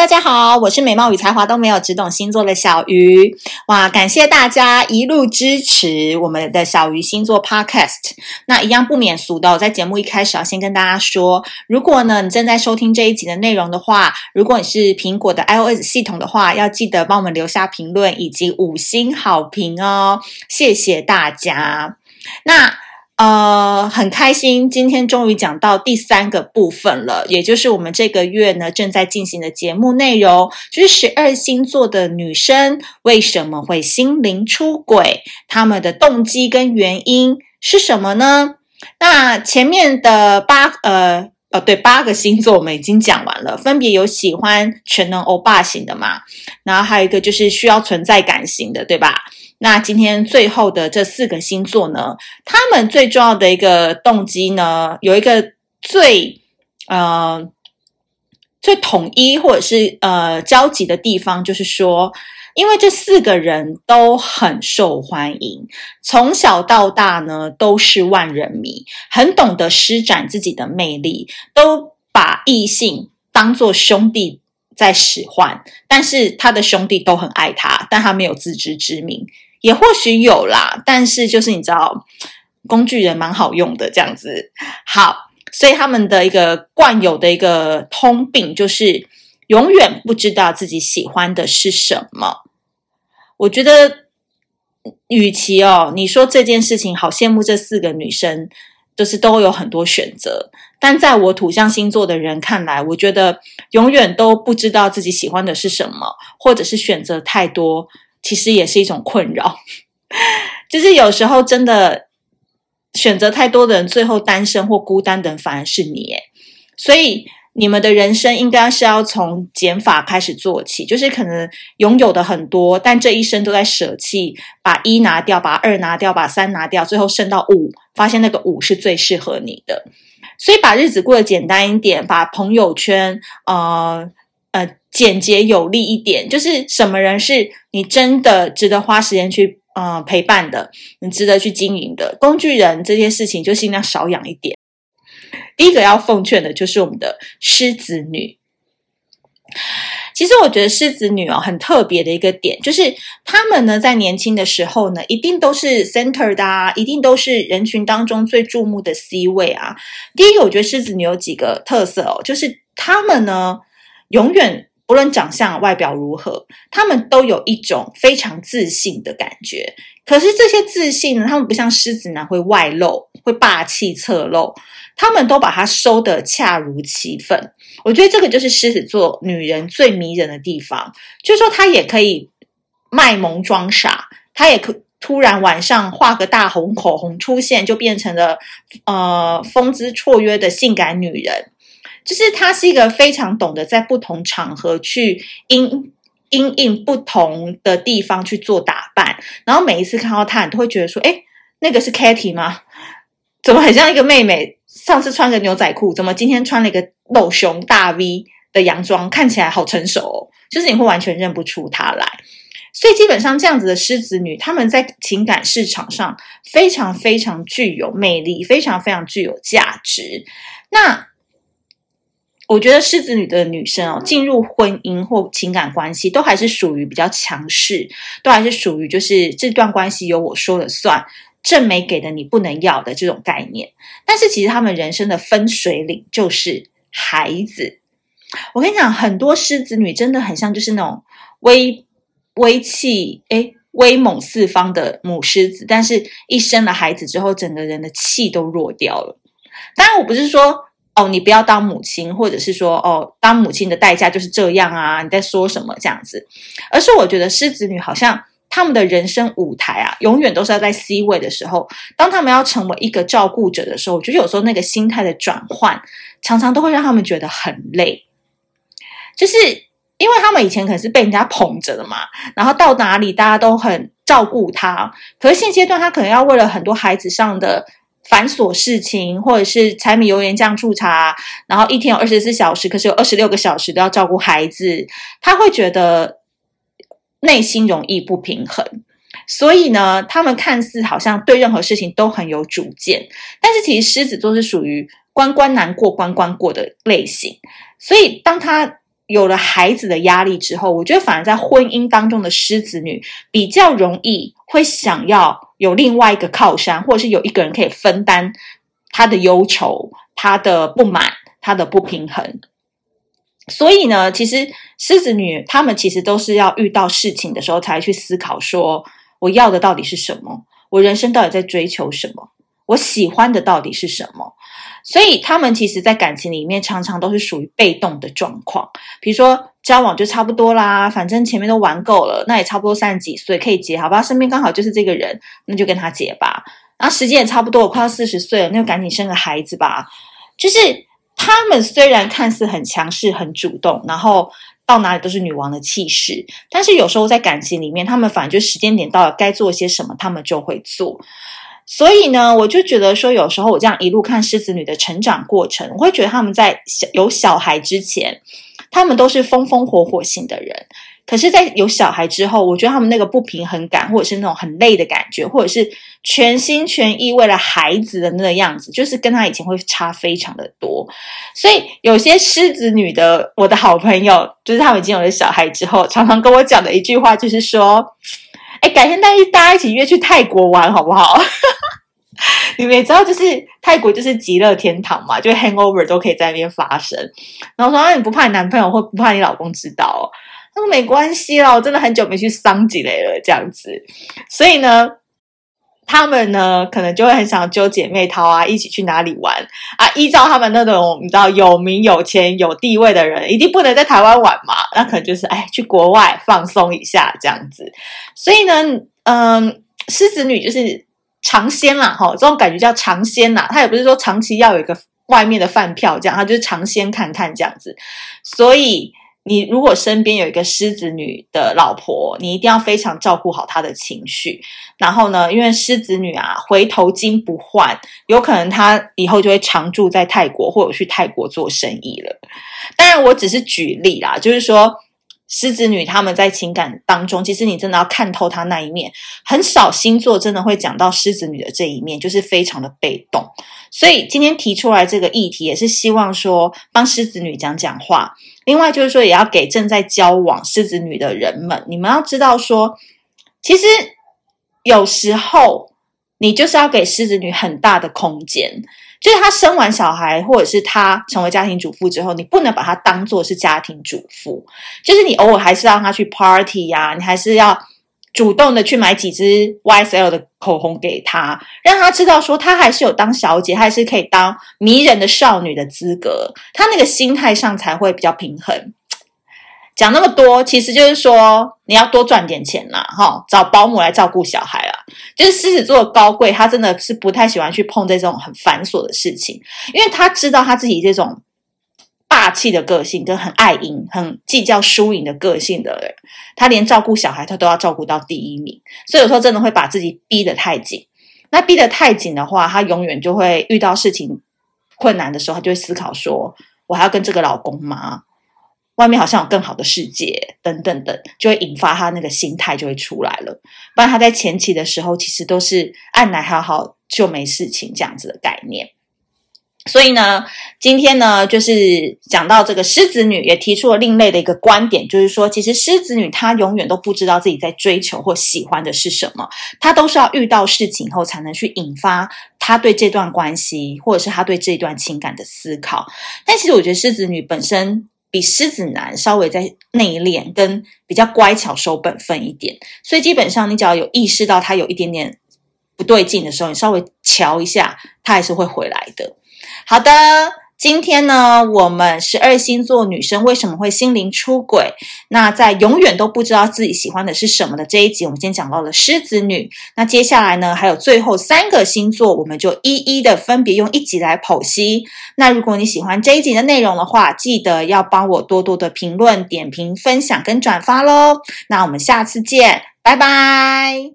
大家好，我是美貌与才华都没有，只懂星座的小鱼。哇，感谢大家一路支持我们的小鱼星座 Podcast。那一样不免俗的，我在节目一开始要先跟大家说，如果呢你正在收听这一集的内容的话，如果你是苹果的 iOS 系统的话，要记得帮我们留下评论以及五星好评哦，谢谢大家。那。呃，很开心，今天终于讲到第三个部分了，也就是我们这个月呢正在进行的节目内容，就是十二星座的女生为什么会心灵出轨，她们的动机跟原因是什么呢？那前面的八呃呃对八个星座我们已经讲完了，分别有喜欢全能欧巴型的嘛，然后还有一个就是需要存在感型的，对吧？那今天最后的这四个星座呢，他们最重要的一个动机呢，有一个最呃最统一或者是呃交集的地方，就是说，因为这四个人都很受欢迎，从小到大呢都是万人迷，很懂得施展自己的魅力，都把异性当作兄弟在使唤，但是他的兄弟都很爱他，但他没有自知之明。也或许有啦，但是就是你知道，工具人蛮好用的这样子。好，所以他们的一个惯有的一个通病就是永远不知道自己喜欢的是什么。我觉得，与其哦，你说这件事情好羡慕这四个女生，就是都有很多选择，但在我土象星座的人看来，我觉得永远都不知道自己喜欢的是什么，或者是选择太多。其实也是一种困扰，就是有时候真的选择太多的人，最后单身或孤单的人反而是你。所以你们的人生应该是要从减法开始做起，就是可能拥有的很多，但这一生都在舍弃，把一拿掉，把二拿掉，把三拿掉，最后剩到五，发现那个五是最适合你的。所以把日子过得简单一点，把朋友圈，呃。呃，简洁有力一点，就是什么人是你真的值得花时间去呃陪伴的，你值得去经营的工具人，这件事情就尽量少养一点。第一个要奉劝的就是我们的狮子女。其实我觉得狮子女哦，很特别的一个点，就是他们呢在年轻的时候呢，一定都是 center 的啊，一定都是人群当中最注目的 C 位啊。第一个，我觉得狮子女有几个特色哦，就是他们呢。永远不论长相、外表如何，他们都有一种非常自信的感觉。可是这些自信呢，他们不像狮子男会外露、会霸气侧漏，他们都把它收得恰如其分。我觉得这个就是狮子座女人最迷人的地方，就是说她也可以卖萌装傻，她也可突然晚上画个大红口红出现，就变成了呃风姿绰约的性感女人。就是她是一个非常懂得在不同场合去因因应不同的地方去做打扮，然后每一次看到她，你都会觉得说：“诶，那个是 Katy 吗？怎么很像一个妹妹？上次穿个牛仔裤，怎么今天穿了一个露胸大 V 的洋装，看起来好成熟哦。”就是你会完全认不出她来。所以基本上这样子的狮子女，她们在情感市场上非常非常具有魅力，非常非常具有价值。那我觉得狮子女的女生哦，进入婚姻或情感关系，都还是属于比较强势，都还是属于就是这段关系由我说了算，正没给的你不能要的这种概念。但是其实他们人生的分水岭就是孩子。我跟你讲，很多狮子女真的很像就是那种威威气诶威猛四方的母狮子，但是一生了孩子之后，整个人的气都弱掉了。当然，我不是说。哦，你不要当母亲，或者是说，哦，当母亲的代价就是这样啊？你在说什么这样子？而是我觉得狮子女好像他们的人生舞台啊，永远都是要在 C 位的时候，当他们要成为一个照顾者的时候，我觉得有时候那个心态的转换，常常都会让他们觉得很累，就是因为他们以前可能是被人家捧着的嘛，然后到哪里大家都很照顾他，可是现阶段他可能要为了很多孩子上的。繁琐事情，或者是柴米油盐酱醋茶，然后一天有二十四小时，可是有二十六个小时都要照顾孩子，他会觉得内心容易不平衡。所以呢，他们看似好像对任何事情都很有主见，但是其实狮子座是属于关关难过关关过的类型。所以当他有了孩子的压力之后，我觉得反而在婚姻当中的狮子女比较容易会想要有另外一个靠山，或者是有一个人可以分担他的忧愁、他的不满、他的不平衡。所以呢，其实狮子女她们其实都是要遇到事情的时候才去思考说，我要的到底是什么？我人生到底在追求什么？我喜欢的到底是什么？所以他们其实，在感情里面常常都是属于被动的状况。比如说交往就差不多啦，反正前面都玩够了，那也差不多三十几岁可以结，好吧？身边刚好就是这个人，那就跟他结吧。然后时间也差不多，我快要四十岁了，那就赶紧生个孩子吧。就是他们虽然看似很强势、很主动，然后到哪里都是女王的气势，但是有时候在感情里面，他们反而就时间点到了，该做些什么，他们就会做。所以呢，我就觉得说，有时候我这样一路看狮子女的成长过程，我会觉得他们在小有小孩之前，他们都是风风火火型的人。可是，在有小孩之后，我觉得他们那个不平衡感，或者是那种很累的感觉，或者是全心全意为了孩子的那个样子，就是跟他以前会差非常的多。所以，有些狮子女的我的好朋友，就是他们已经有了小孩之后，常常跟我讲的一句话，就是说。哎，改天大家大家一起约去泰国玩好不好？你们也知道，就是泰国就是极乐天堂嘛，就 hangover 都可以在那边发生。然后说，那你不怕你男朋友或不怕你老公知道哦？他说没关系啦，我真的很久没去桑吉雷了，这样子。所以呢。他们呢，可能就会很想揪姐妹淘啊，一起去哪里玩啊？依照他们那种你知道有名有钱有地位的人，一定不能在台湾玩嘛。那可能就是哎，去国外放松一下这样子。所以呢，嗯，狮子女就是尝鲜啦，哈，这种感觉叫尝鲜呐。他也不是说长期要有一个外面的饭票这样，他就是尝鲜看看这样子。所以。你如果身边有一个狮子女的老婆，你一定要非常照顾好她的情绪。然后呢，因为狮子女啊，回头金不换，有可能她以后就会常住在泰国，或者去泰国做生意了。当然，我只是举例啦，就是说。狮子女他们在情感当中，其实你真的要看透她那一面。很少星座真的会讲到狮子女的这一面，就是非常的被动。所以今天提出来这个议题，也是希望说帮狮子女讲讲话。另外就是说，也要给正在交往狮子女的人们，你们要知道说，其实有时候你就是要给狮子女很大的空间。就是她生完小孩，或者是她成为家庭主妇之后，你不能把她当做是家庭主妇。就是你偶尔还是让她去 party 呀、你还是要主动的去买几支 YSL 的口红给她，让她知道说她还是有当小姐，还是可以当迷人的少女的资格。她那个心态上才会比较平衡。讲那么多，其实就是说你要多赚点钱啦，哈，找保姆来照顾小孩。就是狮子座高贵，他真的是不太喜欢去碰这种很繁琐的事情，因为他知道他自己这种霸气的个性跟很爱赢、很计较输赢的个性的人，他连照顾小孩他都要照顾到第一名，所以有时候真的会把自己逼得太紧。那逼得太紧的话，他永远就会遇到事情困难的时候，他就会思考说：我还要跟这个老公吗？外面好像有更好的世界，等等等，就会引发他那个心态就会出来了。不然他在前期的时候，其实都是按奶好好就没事情这样子的概念。所以呢，今天呢，就是讲到这个狮子女也提出了另类的一个观点，就是说，其实狮子女她永远都不知道自己在追求或喜欢的是什么，她都是要遇到事情后才能去引发她对这段关系或者是她对这段情感的思考。但其实我觉得狮子女本身。比狮子男稍微再内敛，跟比较乖巧、守本分一点，所以基本上你只要有意识到他有一点点不对劲的时候，你稍微瞧一下，他还是会回来的。好的。今天呢，我们十二星座女生为什么会心灵出轨？那在永远都不知道自己喜欢的是什么的这一集，我们今天讲到了狮子女。那接下来呢，还有最后三个星座，我们就一一的分别用一集来剖析。那如果你喜欢这一集的内容的话，记得要帮我多多的评论、点评、分享跟转发喽。那我们下次见，拜拜。